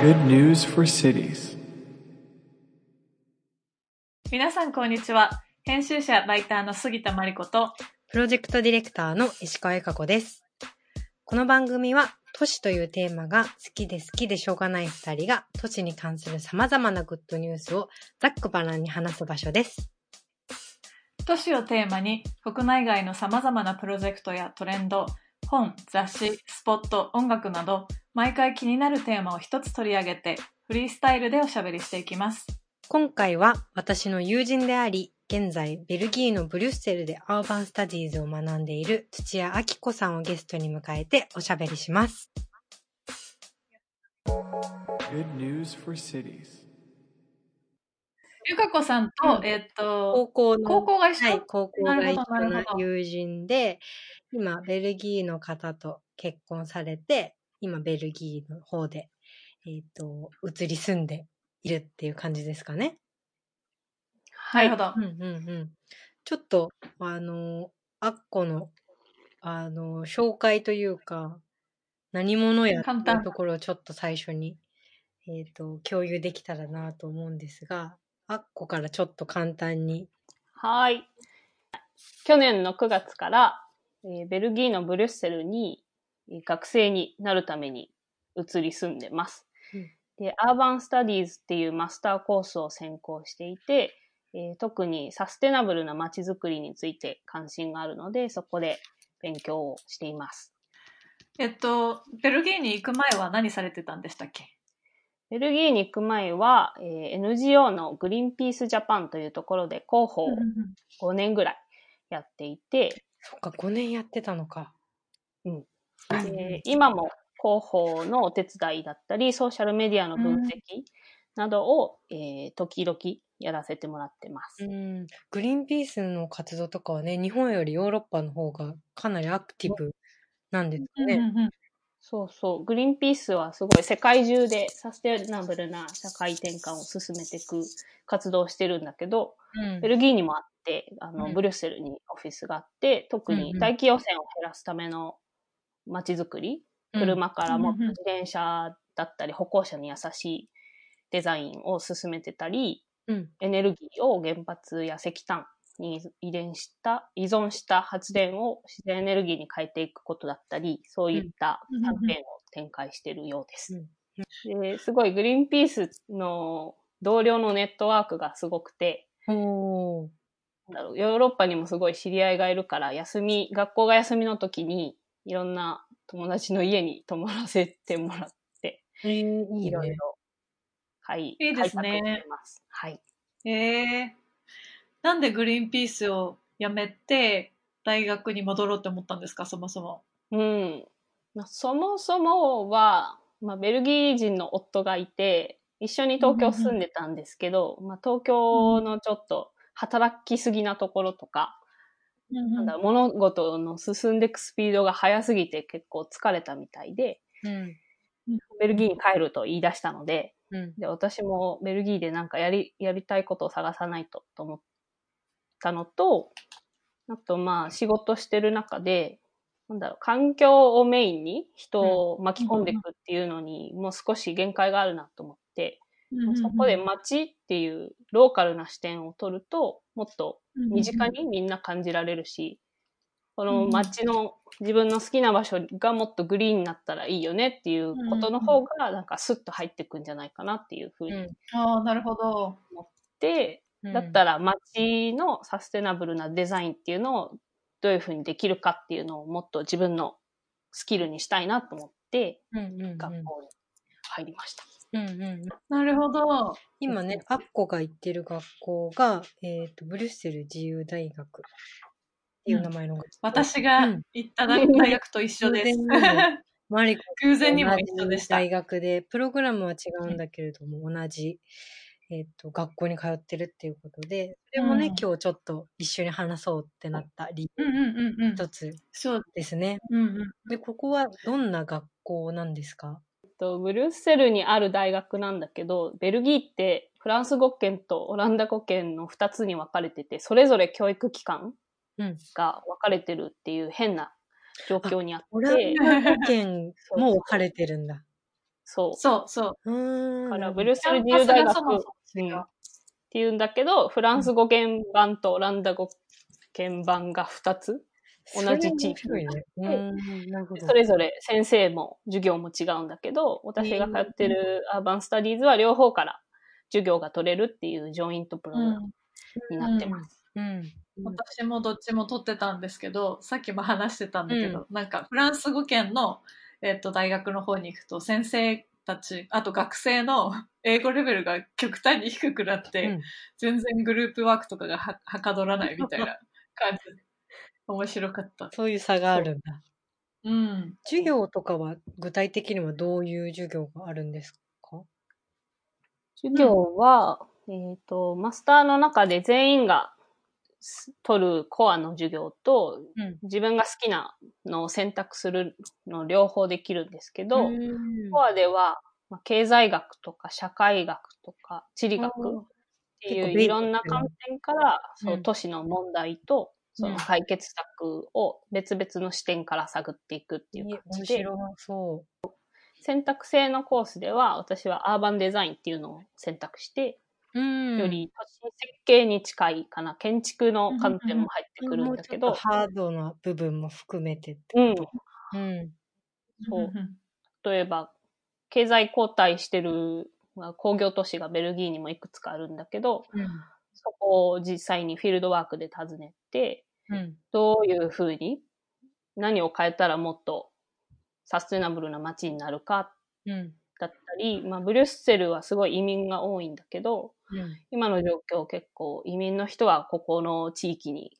Good news for cities. 皆さんこんにちは。編集者、ライターの杉田真理子と、プロジェクトディレクターの石川由香子です。この番組は、都市というテーマが好きで好きでしょうがない二人が、都市に関する様々なグッドニュースをざっくばらんに話す場所です。都市をテーマに国内外の様々なプロジェクトやトレンド、本、雑誌、スポット、音楽など、毎回気になるテーマを一つ取り上げて、フリースタイルでおしゃべりしていきます。今回は、私の友人であり、現在、ベルギーのブリュッセルでアーバンスタディーズを学んでいる土屋明子さんをゲストに迎えておしゃべりします。Good news for cities. ゆかこさんと、うんえっと、高校の、高校が一緒、はい、高校が一緒の友人で、今、ベルギーの方と結婚されて、今、ベルギーの方で、えっ、と、移り住んでいるっていう感じですかね。なるほどう。んうんうん。ちょっと、あの、アッコの、あの、紹介というか、何者やっていうところをちょっと最初に、えっ、と、共有できたらなと思うんですが、アッコからちょっと簡単にはい。去年の9月から、えーベルギーのブリュッセルにえー学生になるために移り住んでます。うんで、アーバンスタディーズっていうマスターコースを専攻していて、えー特にサステナブルな街づくりについて関心があるので、そこで勉強をしています。えっと、ベルギーに行く前は何されてたんでしたっけ？ベルギーに行く前は、えー NGO のグリーンピースジャパンというところで広報を5年ぐらいやっていて、そっか、5年やってたのか。うん。で今も広報のお手伝いだったり、ソーシャルメディアの分析などを、えー時々やらせてもらってます。うん、グリーンピースの活動とかはね、日本よりヨーロッパの方がかなりアクティブなんですかね。うんうんうんそうそう。グリーンピースはすごい世界中でサステナブルな社会転換を進めていく活動をしてるんだけど、うん。ベルギーにもあって、あの、うん。ブリュッセルにオフィスがあって、特に大気汚染を減らすための街づくり、車からもうんうんうん自転車だったり歩行者に優しいデザインを進めてたり、うん。エネルギーを原発や石炭に遺伝した、依存した発電を自然エネルギーに変えていくことだったり、そういったうんキャンペーンを展開しているようです。うんですごいグリーンピースの同僚のネットワークがすごくて、おーなんだろう、ヨーロッパにもすごい知り合いがいるから、休み、学校が休みの時に、いろんな友達の家に泊まらせてもらって、えー、いろいろ、はい、いいですね。はい。ええなんでグリーンピースを辞めて大学に戻ろうって思ったんですかそもそも。うん。まあ、そもそもは、まあ、ベルギー人の夫がいて、一緒に東京住んでたんですけど、まあ、東京のちょっと働きすぎなところとか、なんだろう物事の進んでいくスピードが速すぎて結構疲れたみたいで、うん。ベルギーに帰ると言い出したので、うん。で私もベルギーでなんかやり、やりたいことを探さないとと思ったのと、あとまあ仕事してる中で、なんだろう、環境をメインに人を巻き込んでいくっていうのにもう少し限界があるなと思って、そこで街っていうローカルな視点を取ると、もっと身近にみんな感じられるし、この街の自分の好きな場所がもっとグリーンになったらいいよねっていうことの方がなんかスッと入ってくんじゃないかなっていうふうに思っああ、なるほど。て、だったら街のサステナブルなデザインっていうのをどういうふうにできるかっていうのをもっと自分のスキルにしたいなと思ってうんうんうん学校に入りました。うんうんなるほど。今ね、アッコが行ってる学校が、えっ、と、ブリュッセル自由大学っていう名前の学校。私がうん行った大学と一緒です。偶然にもマリコ偶然にも一緒でした。大学で、プログラムは違うんだけれども、同じ、えっ、と、学校に通ってるっていうことで、それもね、うん今日ちょっと一緒に話そうってなった理由うんうんうんうん。一つそう。ですね。うんうん。で、ここはどんな学校なんですか？えっとブリュッセルにある大学なんだけど、ベルギーってフランス語圏とオランダ語圏の2つに分かれてて、それぞれ教育機関うん。が分かれてるっていう変な状況にあっオランて、ダ語圏 も分かれてるんだ。そう。そうそう。うーん。だから、ブルッセル自由大学がそもそも違う。っていうんだけど、フランス語原版とオランダ語原版が2つ。同じ地域それ面白いね。うーん。なるほど。それぞれ先生も授業も違うんだけど、私が通ってるアーバンスタディーズは両方から授業が取れるっていうジョイントプログラムになってます。うん。私もどっちも取ってたんですけど、さっきも話してたんだけど、なんかフランス語圏の、えっと大学の方に行くと先生たち、あと学生の 英語レベルが極端に低くなって、うん全然グループワークとかがははかどらないみたいな 感じ。面白かった。そういう差があるんだ。うん。授業とかは具体的にはどういう授業があるんですか？授業は、えっ、と、マスターの中で全員がす取るコアの授業と、うん。自分が好きなのを選択するの両方できるんですけど、うん。コアでは、まあ、経済学とか社会学とか地理学っていういろんな観点から、そうう、ん。都市の問題と、そうん。の解決策を別々の視点から探っていくっていう感じで、選択制のコースでは、私はアーバンデザインっていうのを選択して、より都市設計に近いかな、建築の観点も入ってくるんだけどもうちょっと、ハードな部分も含めてってうん、こと。うん。そう例えば、経済後退してる、まあ、工業都市がベルギーにもいくつかあるんだけど、うん。そこを実際にフィールドワークで訪ねて、うん。どういうふうに、何を変えたらもっとサステナブルな街になるかうん。だったり、まあ、ブリュッセルはすごい移民が多いんだけど、うん。今の状況結構移民の人はここの地域に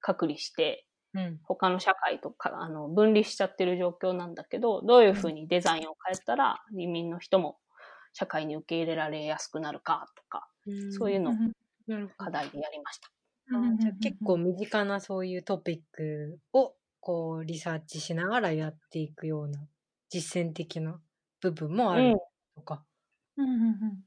隔離して、うん。他の社会とかあの分離しちゃってる状況なんだけど、どういうふうにデザインを変えたら移民の人も社会に受け入れられやすくなるかとか、そういうのを課題でやりました。じゃあ結構身近なそういうトピックをこうリサーチしながらやっていくような実践的な部分もある。とか。うんうんうん。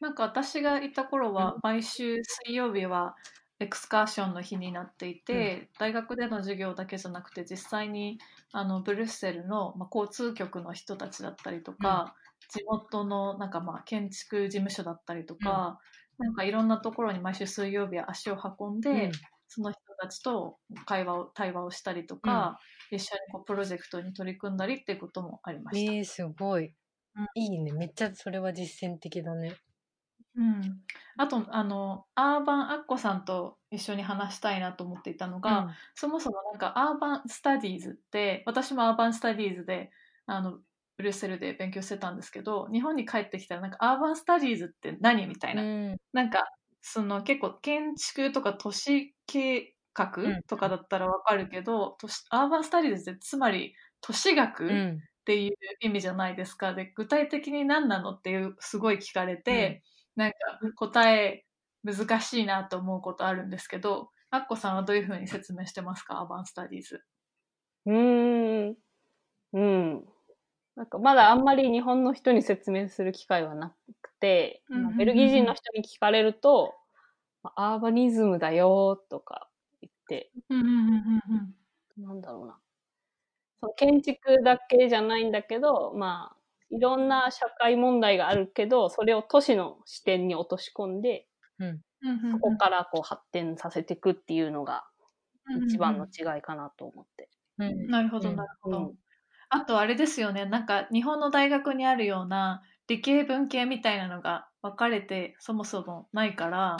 なんか私がいた頃は毎週水曜日はエクスカーションの日になっていて、大学での授業だけじゃなくて実際にあのブリュッセルの、まあ、交通局の人たちだったりとか、地元のなんかまあ建築事務所だったりとか、なんかいろんなところに毎週水曜日は足を運んで、うんその人たちと会話を対話をしたりとか、一緒にこうプロジェクトに取り組んだりっていうこともありました。えー、すごいうん。いいね。めっちゃそれは実践的だね。うん、あとあのアーバンアッコさんと一緒に話したいなと思っていたのが、そもそもなんかアーバンスタディーズって私もアーバンスタディーズであのブリュッセルで勉強してたんですけど日本に帰ってきたらなんかアーバンスタディーズって何みたいな、うん。なんかその結構建築とか都市計画うんとかだったらわかるけど、都市アーバンスタディーズってつまり都市学、うん。っていう意味じゃないですか。で、具体的に何なのっていう、すごい聞かれて、なんか答え難しいなと思うことあるんですけど、アッコさんはどういうふうに説明してますか？アーバンスタディーズ。うーん。うん。なんかまだあんまり日本の人に説明する機会はなくて、うんうんうんうんベルギー人の人に聞かれると、アーバニズムだよとか言って、うんうんうんうんなんだろうな。その建築だけじゃないんだけど、まあ、いろんな社会問題があるけど、それを都市の視点に落とし込んで、うん。うんうん。そこからこう発展させていくっていうのが一番の違いかなと思って。うん。なるほど、うんなるほど。うんあとあれですよね、なんか日本の大学にあるような理系文系みたいなのが分かれてそもそもないから、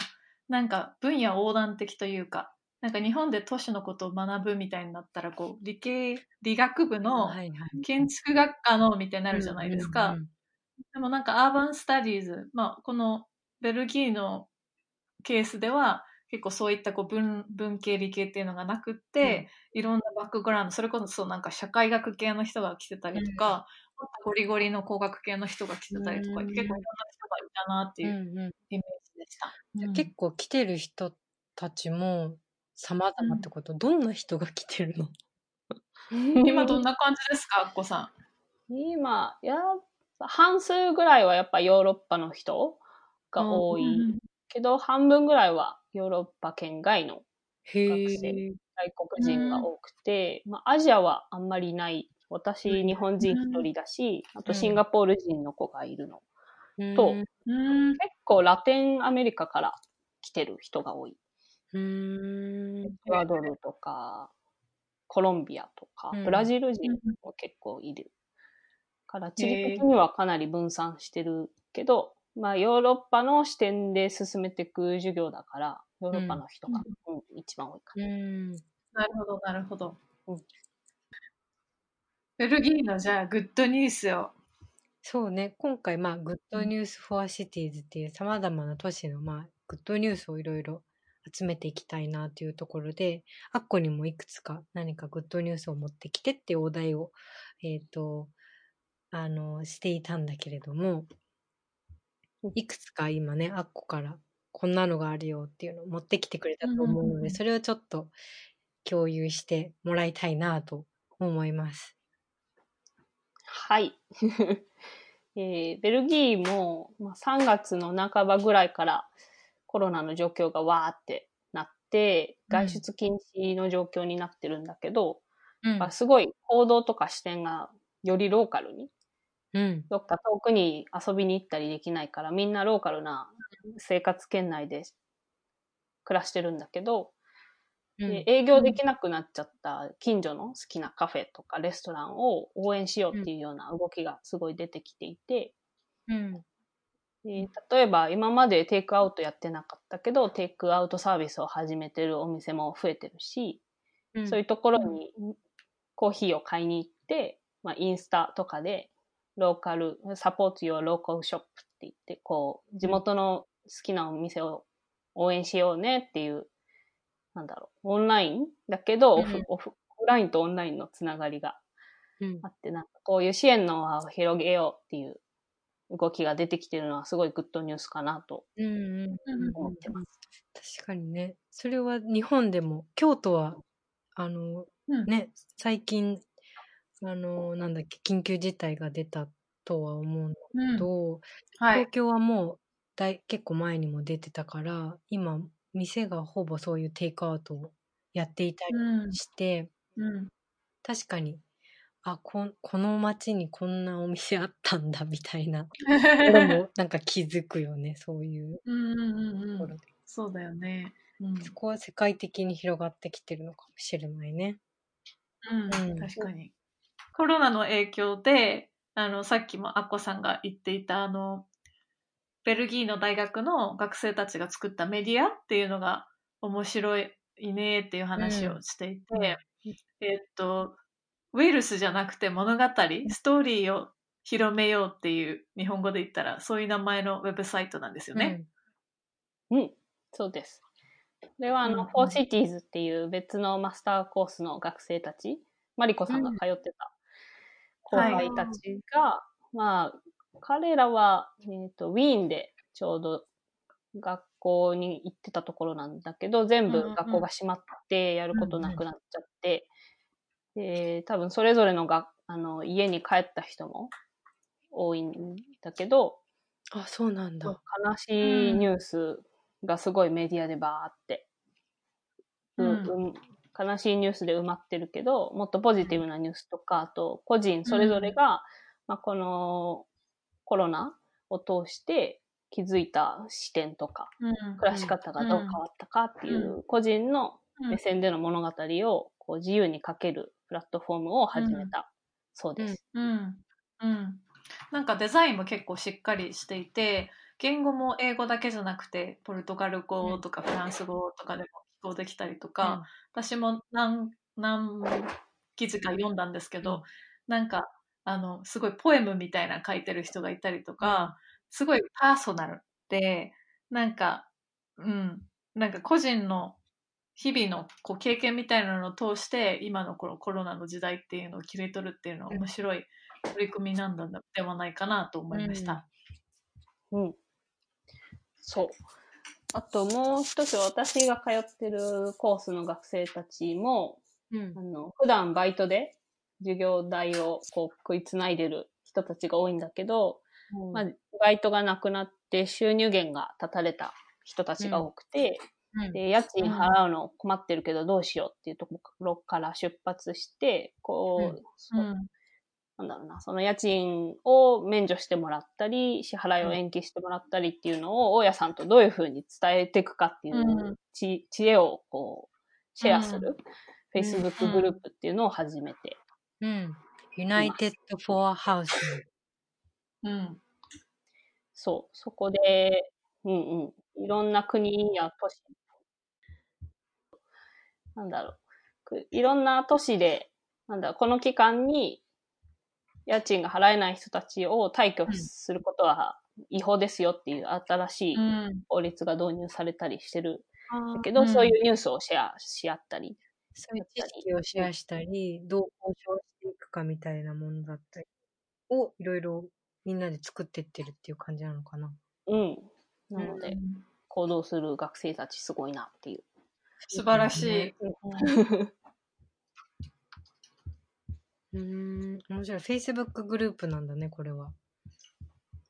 なんか分野横断的というか、なんか日本で都市のことを学ぶみたいになったら、こう理系、理学部の。建築学科のみたいになるじゃないですか。うんうんでもなんかアーバンスタディーズ、まあこのベルギーのケースでは結構そういったこう文文系理系っていうのがなくって、いろんなバックグラウンド、それこそなんか社会学系の人が来てたりとか、ゴリゴリの工学系の人が来てたりとか、うん結構いろんな人がいたなっていううんうんイメージでした。じゃあうん結構来てる人たちも様々ってこと、どんな人が来てるの？今どんな感じですか、アッコさ今、やっぱ半数ぐらいはやっぱヨーロッパの人が多ん。いけど、半分ぐらいはヨーロッパ圏外のへ学え生。外国人が多くて、まあ、アジアはあんまりいない。私、日本人一人だし、あとシンガポール人の子がいるの。と。結構ラテンアメリカから来てる人が多い。エクアドルとか、コロンビアとかうん、ブラジル人も結構いる。から、地理的にはかなり分散してるけど、まあヨーロッパの視点で進めていく授業だから、ヨーロッパの人が、うん一番多いかな。うん。なるほど、なるほどうん。ベルギーのじゃあ、グッドニュースを。そうね、今回、まあ、 Good News for Cities っていう様々な都市の、まあ、グッドニュースをいろいろ集めていきたいなというところで、アッコにもいくつか何かグッドニュースを持ってきてっていうお題を、えっ、と、あの、していたんだけれども、いくつか今ね、アッコからこんなのがあるよっていうのを持ってきてくれたと思うので、それをちょっと共有してもらいたいなと思います。はい。えーベルギーも、まあ、3月の半ばぐらいからコロナの状況がわーってなって、うん外出禁止の状況になってるんだけど、うんまあすごい行動とか視点がよりローカルに、うん。どっか遠くに遊びに行ったりできないから、みんなローカルな生活圏内で暮らしてるんだけど、で営業できなくなっちゃった近所の好きなカフェとかレストランを応援しようっていうような動きがすごい出てきていて、うん。で例えば今までテイクアウトやってなかったけど、テイクアウトサービスを始めてるお店も増えてるし、うん。そういうところにコーヒーを買いに行って、まあ、インスタとかで、ローカル、サポート your local shop って言って、こう、地元の好きなお店を応援しようねっていう、なんだろう、オンライン？だけど、オフ、うんオフ、ラインとオンラインのつながりがうんあって、なんかこういう支援の輪を広げようっていう動きが出てきてるのはすごいグッドニュースかなとうんうん思ってます。確かにね。それは日本でも、京都は、あの、うんね、最近、あの、なんだっけ、緊急事態が出たとは思うんだうんけど、はい東。京はもう大、結構前にも出てたから、今、店がほぼそういうテイクアウトをやっていたりうんして、うん確かに、あ、こんこの街にこんなお店あったんだ、みたいな。でも、なんか気づくよね、そういううんうんうんうん。ところで。そうだよね。うん。そこは世界的に広がってきてるのかもしれないね。うんうん確かに。コロナの影響で、あの、さっきもアッコさんが言っていた、あの、ベルギーの大学の学生たちが作ったメディアっていうのが面白いねっていう話をしていて、うん。えっと、ウイルスじゃなくて物語、ストーリーを広めようっていう日本語で言ったらそういう名前のウェブサイトなんですよね。うん、そうです。これはあの、うん4CITIES っていう別のマスターコースの学生たち、マリコさんが通ってた後輩たちが、まあ、彼らは、えっ、と、ウィーンでちょうど学校に行ってたところなんだけど、全部うんうん学校が閉まってやることなくなっちゃって、で、多分それぞれのがあの家に帰った人も多いんだけど、あ、そうなんだ。悲しいニュースがすごいメディアでバーって、ううん。うん悲しいニュースで埋まってるけど、もっとポジティブなニュースとか、あと個人それぞれが、まあ、このコロナを通して気づいた視点とか、うん。暮らし方がどう変わったかっていう個人の目線での物語をこう自由に書けるプラットフォームを始めた。そうです。うん。うん。なんかデザインも結構しっかりしていて、言語も英語だけじゃなくて、ポルトガル語とかフランス語とかでも聞こえできたりとか、私も何、何記事か読んだんですけど、うん。なんか、あの、すごいポエムみたいな書いてる人がいたりとか、すごいパーソナルで、なんか、うん、なんか個人の日々のこう経験みたいなのを通して、今のこのコロナの時代っていうのを切り取るっていうのは面白い取り組みなんだではないかなと思いました。うん。そう。あともう一つ私が通ってるコースの学生たちも、うんあの、普段バイトで授業代をこう食いつないでる人たちが多いんだけど、まあ、バイトがなくなって収入源が断たれた人たちが多くて、うん。で、家賃払うの困ってるけどどうしようっていうところから出発して、こう、うん。なんだろうな、その家賃を免除してもらったり、支払いを延期してもらったりっていうのを、大家さんとどういうふうに伝えていくかっていう知知恵をこう、シェアする、うん。Facebook グループっていうのを始めて、うん。United for Housing。うん。そう、そこで、うんうん、いろんな国や都市、なんだろう、くいろんな都市で、なんだこの期間に家賃が払えない人たちを退去することは違法ですよっていう新しいうん。法律が導入されたりしてる。だけど、うん。そういうニュースをシェアし合ったり、そういう知識をシェアしたり、どう交渉していくかみたいなものだったりをいろいろみんなで作ってってるっていう感じなのかな。うん。なので、うん行動する学生たちすごいなっていう。素晴らしい。うーん、面白い。Facebook グループなんだね、これは。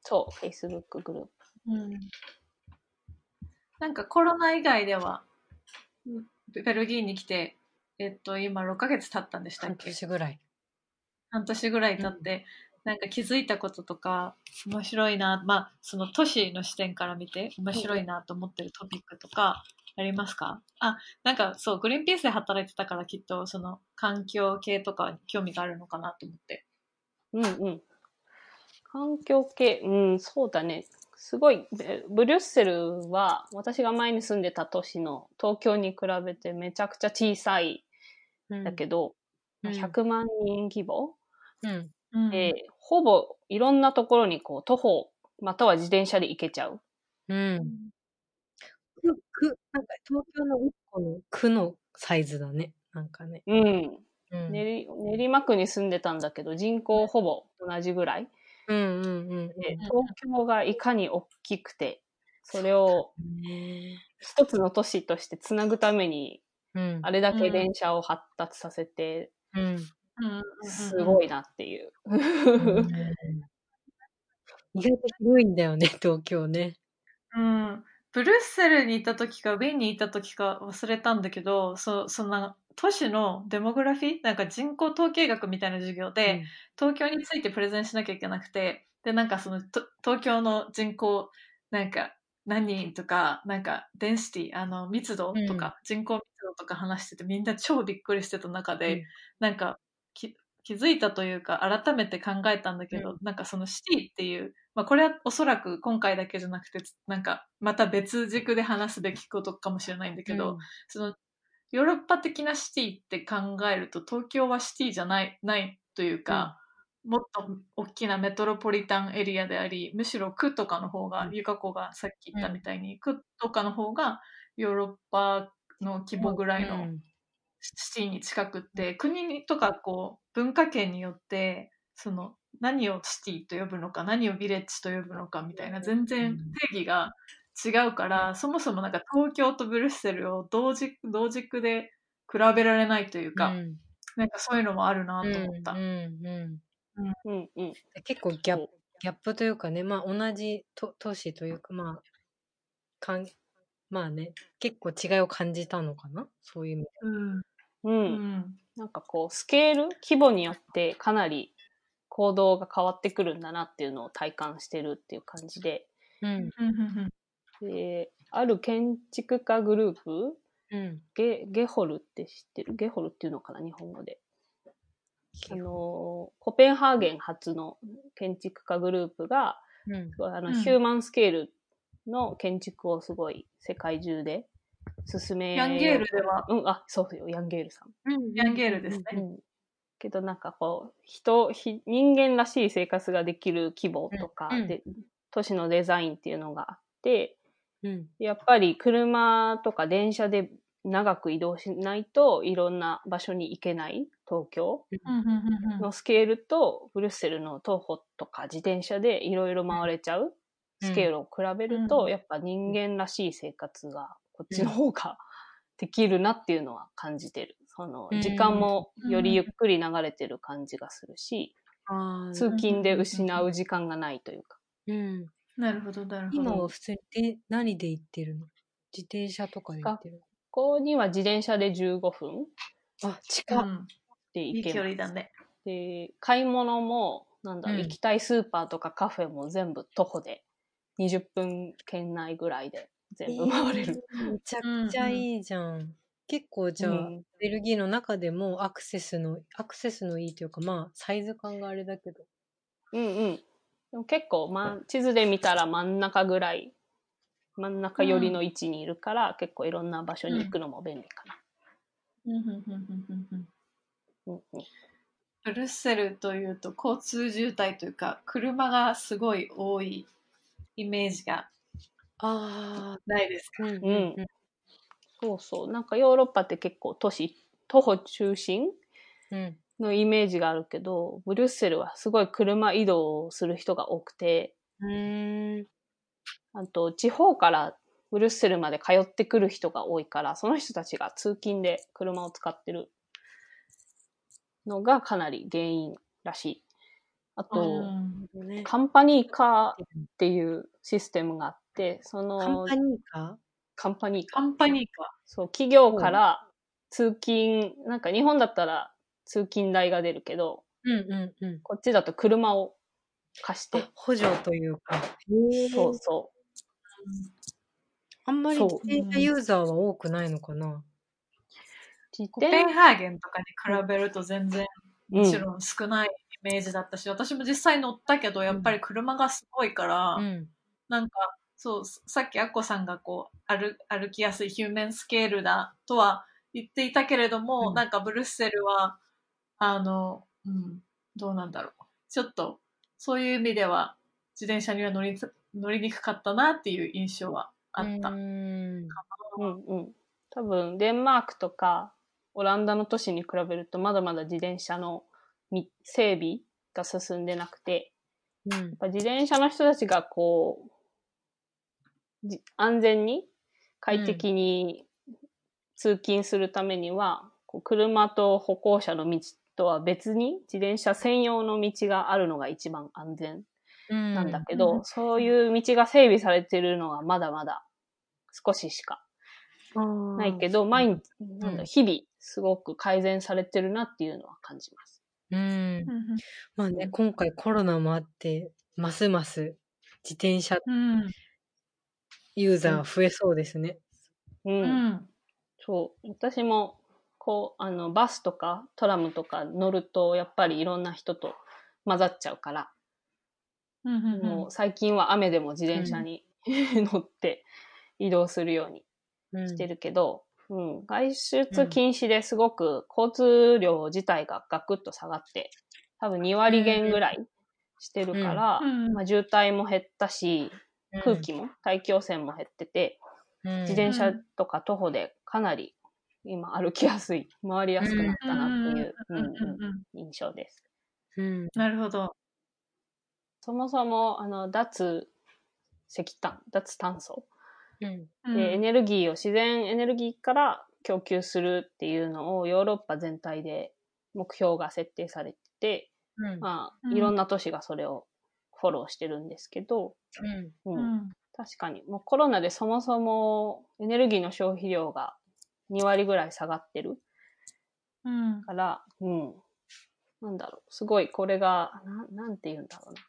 そう、Facebook グループ。うん。なんかコロナ以外では、うんベルギーに来て、えっと、今6ヶ月経ったんでしたっ半け年ぐらい。半年ぐらい経って、なんか気づいたこととか、面白いな、まあ、その都市の視点から見て、面白いなと思ってるトピックとか、ありますか？あ、なんかそう、グリーンピースで働いてたからきっと、その環境系とかに興味があるのかなと思って。うんうん。環境系、うん、そうだね。すごい、ベブリュッセルは、私が前に住んでた都市の東京に比べてめちゃくちゃ小さいだけど、うん100万人規模、うん。うんで、ほぼいろんなところにこう徒歩、または自転車で行けちゃう。うん。区、区、なんか東京の一個の区のサイズだね。なんかね。うん。うん。練馬練馬区に住んでたんだけど、人口ほぼ同じぐらい。うんうんうんで東京がいかに大きくて、それを一つの都市としてつなぐために、うん。あれだけ電車を発達させて、うん。うんすごいなっていう。意外と広いんだよね、東京ね。うん。ブルッセルにいた時か、ウィーンにいた時か忘れたんだけど、そそんな都市のデモグラフィーなんか人口統計学みたいな授業で、東京についてプレゼンしなきゃいけなくて、で、なんかその、と東京の人口、なんか、何人とか、なんか、デンシティ、あの、密度とか、人口密度とか話してて、みんな超びっくりしてた中で、うん。なんか、き気づいたというか、改めて考えたんだけど、うなんかそのシティっていう、まあこれはおそらく今回だけじゃなくて、なんか、また別軸で話すべきことかもしれないんだけど、そのヨーロッパ的なシティって考えると東京はシティじゃないないというか、もっと大きなメトロポリタンエリアでありむしろ区とかの方が、うん。ゆか子がさっき言ったみたいに、区とかの方がヨーロッパの規模ぐらいのうん。シティに近くって、国にとかこう文化圏によってその何をシティと呼ぶのか何をビレッジと呼ぶのかみたいな全然定義が違うから、そもそもなんか東京とブルッセルを同軸同軸で比べられないというか、うん。なんかそういうのもあるなと思った。うんうんうんうんうん。結構ギャップギャップというかね、まあ同じ都都市というか、まあ、かんまあね、結構違いを感じたのかな？そういう意味で。うんう。うんんなんかこう、スケール、規模によってかなり行動が変わってくるんだなっていうのを体感してるっていう感じで、うん。うんうんで、ある建築家グループ、うん。ゲゲホルって知ってる？ゲホルっていうのかな？日本語で。あの、コペンハーゲン発の建築家グループが、うん。あの、うんヒューマンスケールの建築をすごい世界中で進めヤンゲールでは、うん、あ、そうよ、ヤンゲールさん。ヤンゲールですね。うん。けどなんかこう、人、ひ人間らしい生活ができる規模とかうんで、都市のデザインっていうのがあって、うん。やっぱり車とか電車で長く移動しないといろんな場所に行けない東京のスケールとブルッセルの徒歩とか自転車でいろいろ回れちゃうスケールを比べると、うんやっぱ人間らしい生活がこっちの方ができるなっていうのは感じてる。そのうん時間もよりゆっくり流れてる感じがするし、通勤で失う時間がないというか。うん。なるほど、なるほど。今は普通にで何で行ってるの？自転車とかで行ってる。ここには自転車で15分あ、近っ。うん。でいい距行けます。離だね。で、買い物も、なんだろう、うん行きたいスーパーとかカフェも全部徒歩で、20分圏内ぐらいで全部回れる。えーめちゃくちゃいいじゃん。結構じゃあ、うんベルギーの中でもアクセスの、アクセスのいいというか、まあ、サイズ感があれだけど。うんうん。でも結構、まあ、地図で見たら真ん中ぐらい、真ん中寄りの位置にいるから、結構いろんな場所に行くのも便利かな。うんうんうんうんうんうんうんうんブルッセルというと交通渋滞というか車がすごい多いイメージがあないですか？あ、うんうんそうそう。なんかヨーロッパって結構都市、徒歩中心うん。のイメージがあるけど、ブリュッセルはすごい車移動をする人が多くて、うーん。あと地方からブリュッセルまで通ってくる人が多いから、その人たちが通勤で車を使ってるのがかなり原因らしい。あと、うんね、カンパニーカーっていうシステムがあって、そカンのパニーかカンパニーカー。カンパニーかそう、企業から通勤、なんか日本だったら通勤代が出るけど、うんうんうん。こっちだと車を貸して。あ、、補助というか。そうそあんまり自転車ユーザーは多くないのかな？う。自コペン転ハーゲンとかに比べると全然うんもちろん少ないイメージだったし、私も実際乗ったけどやっぱり車がすごいから、うん。なんかそうさっきアッコさんがこう歩歩きやすいヒューマンスケールだとは言っていたけれども、うんなんかブルッセルはあの、うん、どうなんだろうちょっとそういう意味では自転車には乗り乗りにくかったなっていう印象はあった。うーん。うんうん。多分、デンマークとか、オランダの都市に比べると、まだまだ自転車のみ整備が進んでなくて、うん。やっぱ自転車の人たちがこう、じ安全に、快適に通勤するためには、こう車と歩行者の道とは別に自転車専用の道があるのが一番安全うん。なんだけど、うん。そういう道が整備されてるのはまだまだ少ししかないけど、毎日、なん日々すごく改善されてるなっていうのは感じます。うんう。んまあね、今回コロナもあって、ますます自転車うんユーザー増えそうですね。うん。うんそう。私も、こう、あの、バスとかトラムとか乗ると、やっぱりいろんな人と混ざっちゃうから、うんうんうんもう最近は雨でも自転車に、乗って移動するようにうんしてるけど、うん、外出禁止ですごく交通量自体がガクッと下がって、多分2割減ぐらいしてるから、うん。まあ、渋滞も減ったし、空気も、大気汚染も減ってて、うん。自転車とか徒歩でかなり今歩きやすい、回りやすくなったなっていう、うん。うん。うん。うん。うん印象です。うん。なるほど。そもそも、あの、脱石炭、脱炭素うん。うん。で、エネルギーを自然エネルギーから供給するっていうのをヨーロッパ全体で目標が設定されてて、うん。まあ、うん。いろんな都市がそれをフォローしてるんですけど、うん。うん。うん。確かに、もうコロナでそもそもエネルギーの消費量が2割ぐらい下がってるうん。から、うん。なんだろう、すごいこれが、ななんて言うんだろうな。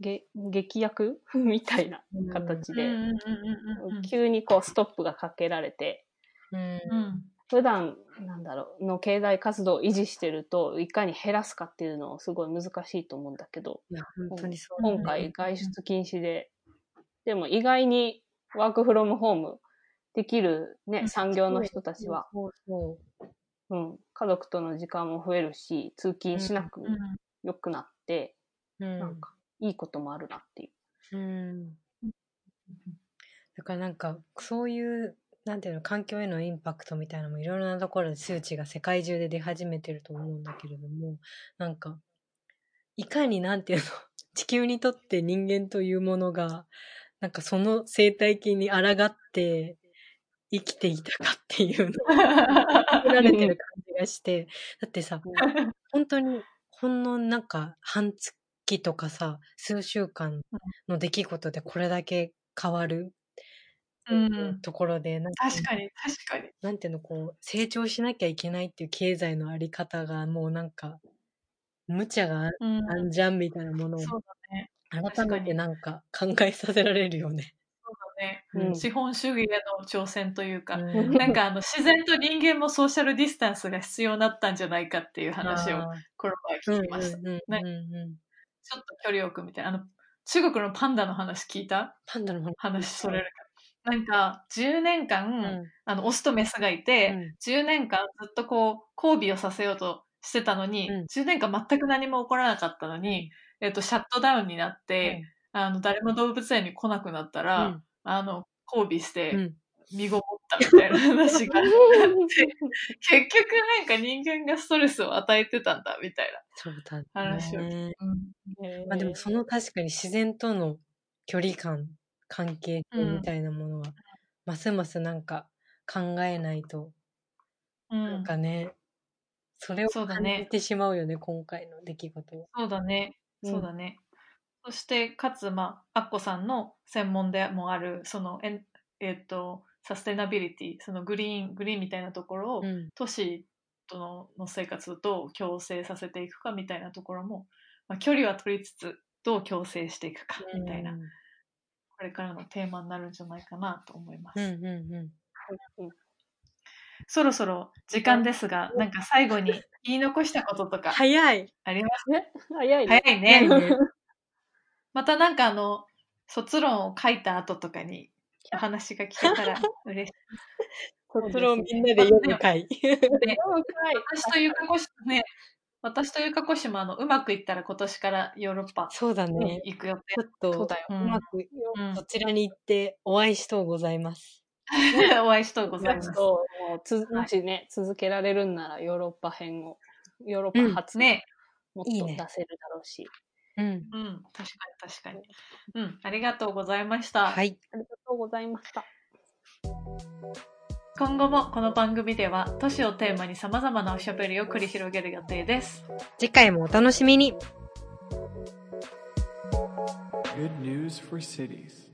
げ劇薬？みたいな形で、うん。うんうんうんうん急にこうストップがかけられて、うん。うん普段、なんだろう、の経済活動を維持してると、いかに減らすかっていうのをすごい難しいと思うんだけど。今回外出禁止で、でも意外にワークフロムホームできるね、産業の人たちは、そうん、家族との時間も増えるし、通勤しなくうん。良くなって。うん。なんか、いいこともあるなっていう。うん。だからなんか、そういう、なんていうの、環境へのインパクトみたいなのもいろいろなところで数値が世界中で出始めてると思うんだけれども、なんか、いかになんていうの、地球にとって人間というものが、なんかその生態系に抗って生きていたかっていうのが、作られてる感じがして、だってさ、本当にほんのなんか半月とかさ数週間の出来事でこれだけ変わるうん。ところで、なんか、確かに、確かに。なんていうの、こう、成長しなきゃいけないっていう経済のあり方が、もうなんか、無茶があうん。じゃんみたいなものをそうだね。改めてなんか考えさせられるよね。そうだね。うん資本主義への挑戦というか、うんなんかあの自然と人間もソーシャルディスタンスが必要になったんじゃないかっていう話を あこのー前聞きました。ちょっと距離を置くみたいな。あの、中国のパンダの話聞いた？パンダの話？話それるか。なんか、10年間、うん。あの、オスとメスがいて、うん。10年間ずっとこう、交尾をさせようとしてたのに、うん。10年間全く何も起こらなかったのに、えっと、シャットダウンになって、あの、誰も動物園に来なくなったら、うん。あの、交尾して、うん身ごもったみたいな話があって、結局なんか人間がストレスを与えてたんだ、みたいそうだね。話をな。まあでもその確かに自然との距離感、関係性みたいなものは、ますますなんか考えないと、うん。なんかね、それを感そうだねじてしまうよね、今回の出来事は。そうだね。うんそうだね。そして、かつ、まあ、アッコさんの専門でもある、その、えんえっ、と、サステナビリティ、そのグリーン、グリーンみたいなところを、うん。都市とのの生活をどう共生させていくかみたいなところも、まあ、距離は取りつつ、どう共生していくかみたいな、うんこれからのテーマになるんじゃないかなと思います。うんうんうん。そろそろ時間ですが、なんか最後に言い残したこととか早い。あります？ね早いね？早いね。早いねまたなんかあの、卒論を書いた後とかにお話が聞けたら 嬉しい。それをみんなで読む会。で 私とゆかこしね、私とゆかこしもあの、うまくいったら今年からヨーロッパそうだにね。行く予定。ちょっと、そうだようまく、うんそちらに行ってお会いしとうございます。お会いしとうございます。もうつもしね、続けられるんならヨーロッパ編を、ヨーロッパ初ね。もっと出せるだろうし。うん。うん、確かに確かに。うん、ありがとうございました。はい。ありがとうございました。今後もこの番組では都市をテーマに様々なおしゃべりを繰り広げる予定です。次回もお楽しみに。Good news for cities.